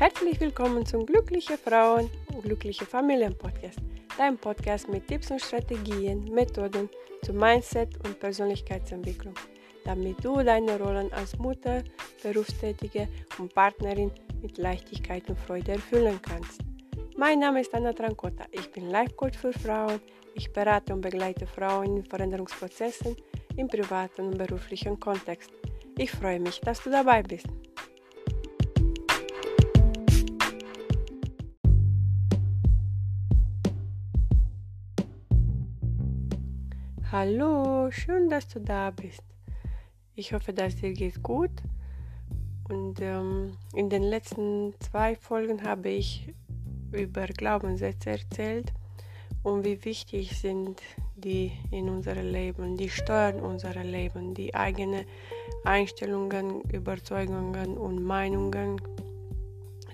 Herzlich willkommen zum Glückliche Frauen und Glückliche Familien Podcast, dein Podcast mit Tipps und Strategien, Methoden zu Mindset und Persönlichkeitsentwicklung, damit du deine Rollen als Mutter, Berufstätige und Partnerin mit Leichtigkeit und Freude erfüllen kannst. Mein Name ist Anna Trancota. Ich bin Life Coach für Frauen. Ich berate und begleite Frauen in Veränderungsprozessen im privaten und beruflichen Kontext. Ich freue mich, dass du dabei bist. Hallo, schön, dass du da bist. Ich hoffe, dass dir geht gut. Und ähm, in den letzten zwei Folgen habe ich über Glaubenssätze erzählt und wie wichtig sind die in unserem Leben, die steuern unser Leben, die eigenen Einstellungen, Überzeugungen und Meinungen,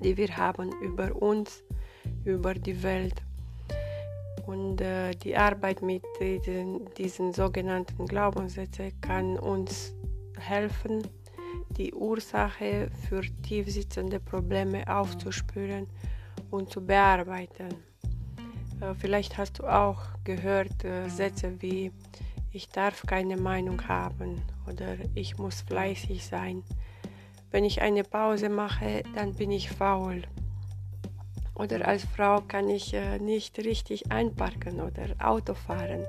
die wir haben über uns, über die Welt und äh, die Arbeit mit diesen, diesen sogenannten Glaubenssätzen kann uns helfen, die Ursache für tiefsitzende Probleme aufzuspüren und zu bearbeiten. Äh, vielleicht hast du auch gehört äh, Sätze wie ich darf keine Meinung haben oder ich muss fleißig sein. Wenn ich eine Pause mache, dann bin ich faul oder als Frau kann ich äh, nicht richtig einparken oder Auto fahren.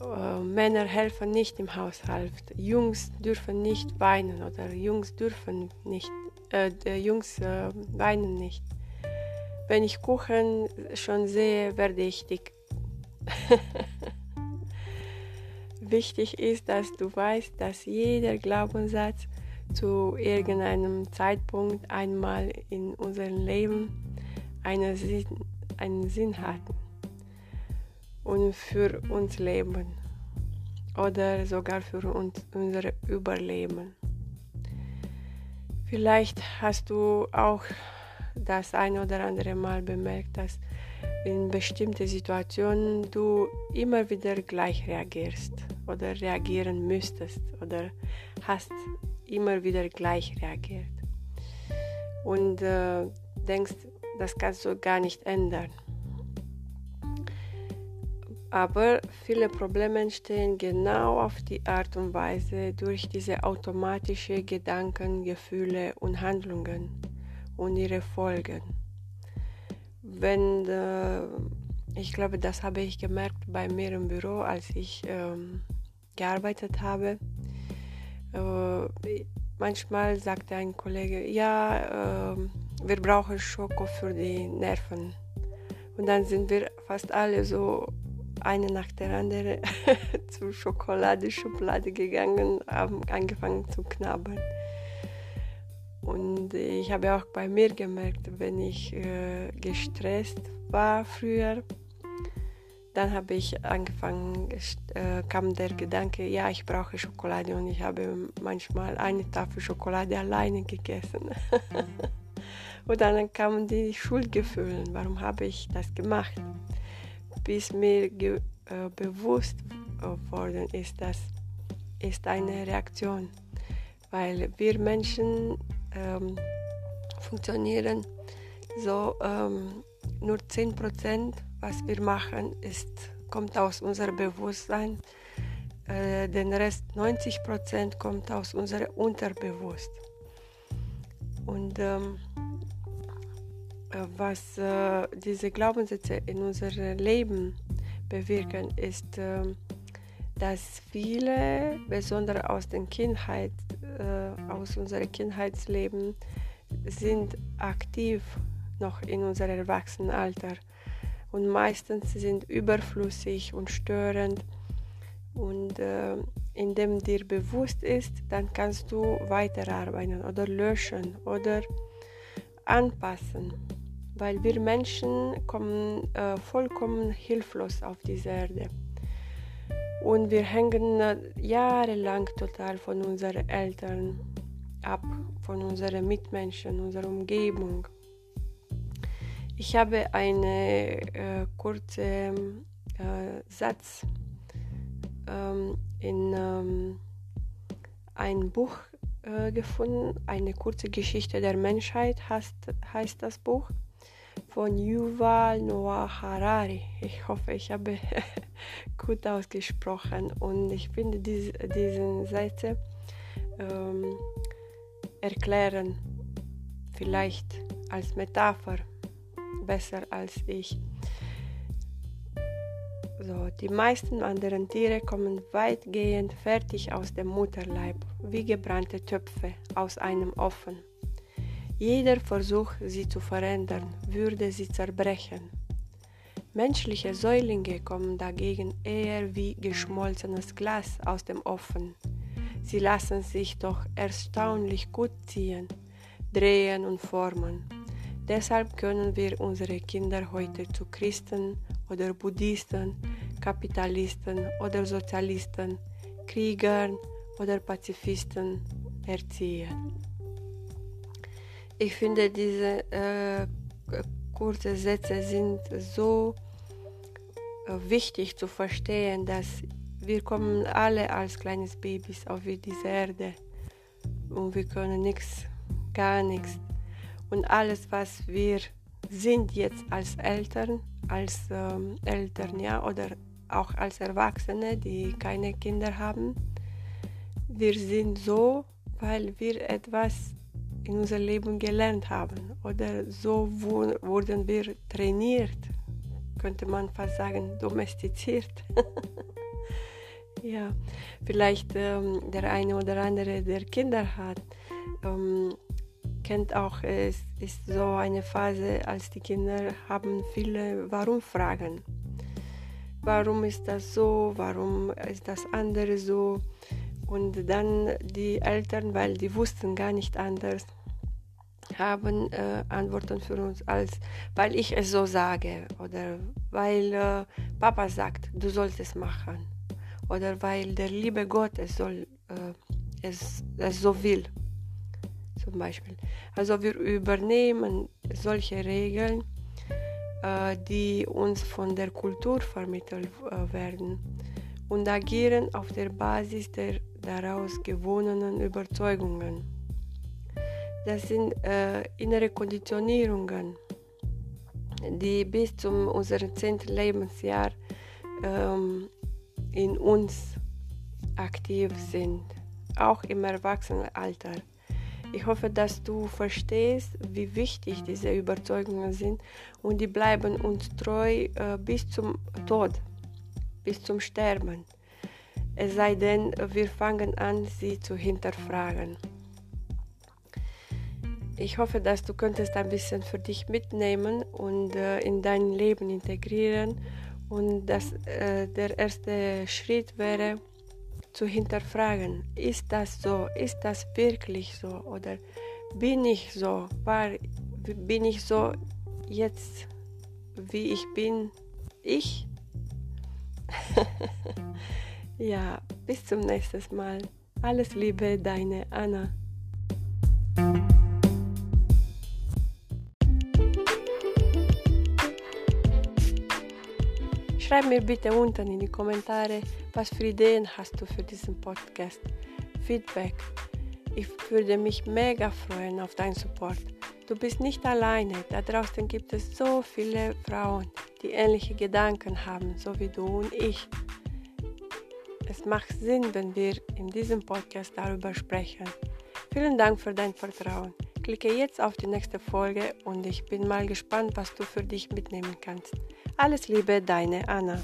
Äh, Männer helfen nicht im Haushalt. Jungs dürfen nicht weinen oder Jungs dürfen nicht, äh, Jungs äh, weinen nicht. Wenn ich Kuchen schon sehe, werde ich dick. Wichtig ist, dass du weißt, dass jeder Glaubenssatz zu irgendeinem Zeitpunkt einmal in unserem Leben einen Sinn, einen Sinn hatten und für uns leben oder sogar für uns, unser Überleben. Vielleicht hast du auch das ein oder andere Mal bemerkt, dass in bestimmten Situationen du immer wieder gleich reagierst oder reagieren müsstest oder hast immer wieder gleich reagiert und äh, denkst, das kannst du gar nicht ändern. Aber viele Probleme entstehen genau auf die Art und Weise durch diese automatischen Gedanken, Gefühle und Handlungen und ihre Folgen. Wenn, äh, ich glaube, das habe ich gemerkt bei mir im Büro, als ich ähm, gearbeitet habe. Äh, manchmal sagte ein Kollege, ja, äh, wir brauchen Schoko für die Nerven. Und dann sind wir fast alle so eine nach der anderen zur Schokoladeschublade gegangen, haben angefangen zu knabbern. Und ich habe auch bei mir gemerkt, wenn ich äh, gestresst war früher, dann habe ich angefangen, äh, kam der Gedanke, ja, ich brauche Schokolade und ich habe manchmal eine Tafel Schokolade alleine gegessen. Und dann kamen die Schuldgefühle, warum habe ich das gemacht? Bis mir äh, bewusst worden ist, das ist eine Reaktion, weil wir Menschen ähm, funktionieren so, ähm, nur 10%, was wir machen, ist, kommt aus unserem Bewusstsein. Äh, den Rest 90% kommt aus unserem Unterbewusst. Und ähm, äh, was äh, diese Glaubenssätze in unserem Leben bewirken, ist, äh, dass viele, besonders aus der Kindheit, äh, aus unserem Kindheitsleben, sind aktiv noch in unserem Erwachsenenalter und meistens sind überflüssig und störend. Und äh, indem dir bewusst ist, dann kannst du weiterarbeiten oder löschen oder anpassen weil wir Menschen kommen äh, vollkommen hilflos auf diese Erde. Und wir hängen äh, jahrelang total von unseren Eltern ab, von unseren Mitmenschen, unserer Umgebung. Ich habe einen äh, kurzen äh, Satz ähm, in ähm, ein Buch äh, gefunden. Eine kurze Geschichte der Menschheit heißt, heißt das Buch von Yuval Noah Harari. Ich hoffe, ich habe gut ausgesprochen und ich finde diese, diese Sätze ähm, erklären vielleicht als Metapher besser als ich. So, die meisten anderen Tiere kommen weitgehend fertig aus dem Mutterleib, wie gebrannte Töpfe aus einem Ofen. Jeder Versuch, sie zu verändern, würde sie zerbrechen. Menschliche Säulinge kommen dagegen eher wie geschmolzenes Glas aus dem Ofen. Sie lassen sich doch erstaunlich gut ziehen, drehen und formen. Deshalb können wir unsere Kinder heute zu Christen oder Buddhisten, Kapitalisten oder Sozialisten, Kriegern oder Pazifisten erziehen. Ich finde, diese äh, kurzen Sätze sind so äh, wichtig zu verstehen, dass wir kommen alle als kleines Babys auf diese Erde und wir können nichts, gar nichts. Und alles, was wir sind jetzt als Eltern, als ähm, Eltern, ja, oder auch als Erwachsene, die keine Kinder haben. Wir sind so, weil wir etwas in unserem Leben gelernt haben oder so wurden wir trainiert, könnte man fast sagen, domestiziert. ja, vielleicht ähm, der eine oder andere, der Kinder hat, ähm, kennt auch, es ist so eine Phase, als die Kinder haben viele Warum-Fragen. Warum ist das so? Warum ist das andere so? Und dann die Eltern, weil die wussten gar nicht anders, haben äh, Antworten für uns als, weil ich es so sage oder weil äh, Papa sagt, du sollst es machen oder weil der liebe Gott es soll, äh, es, es so will zum Beispiel. Also wir übernehmen solche Regeln, die uns von der Kultur vermittelt äh, werden und agieren auf der Basis der daraus gewonnenen Überzeugungen. Das sind äh, innere Konditionierungen, die bis zu unserem 10. Lebensjahr ähm, in uns aktiv sind, auch im Erwachsenenalter. Ich hoffe, dass du verstehst, wie wichtig diese Überzeugungen sind und die bleiben uns treu äh, bis zum Tod, bis zum Sterben. Es sei denn, wir fangen an, sie zu hinterfragen. Ich hoffe, dass du könntest ein bisschen für dich mitnehmen und äh, in dein Leben integrieren und dass äh, der erste Schritt wäre, zu hinterfragen, ist das so, ist das wirklich so oder bin ich so, war, bin ich so jetzt, wie ich bin, ich? ja, bis zum nächsten Mal. Alles Liebe, deine Anna. Schreib mir bitte unten in die Kommentare, was für Ideen hast du für diesen Podcast. Feedback. Ich würde mich mega freuen auf deinen Support. Du bist nicht alleine. Da draußen gibt es so viele Frauen, die ähnliche Gedanken haben, so wie du und ich. Es macht Sinn, wenn wir in diesem Podcast darüber sprechen. Vielen Dank für dein Vertrauen. Klicke jetzt auf die nächste Folge und ich bin mal gespannt, was du für dich mitnehmen kannst. Alles Liebe, deine Anna.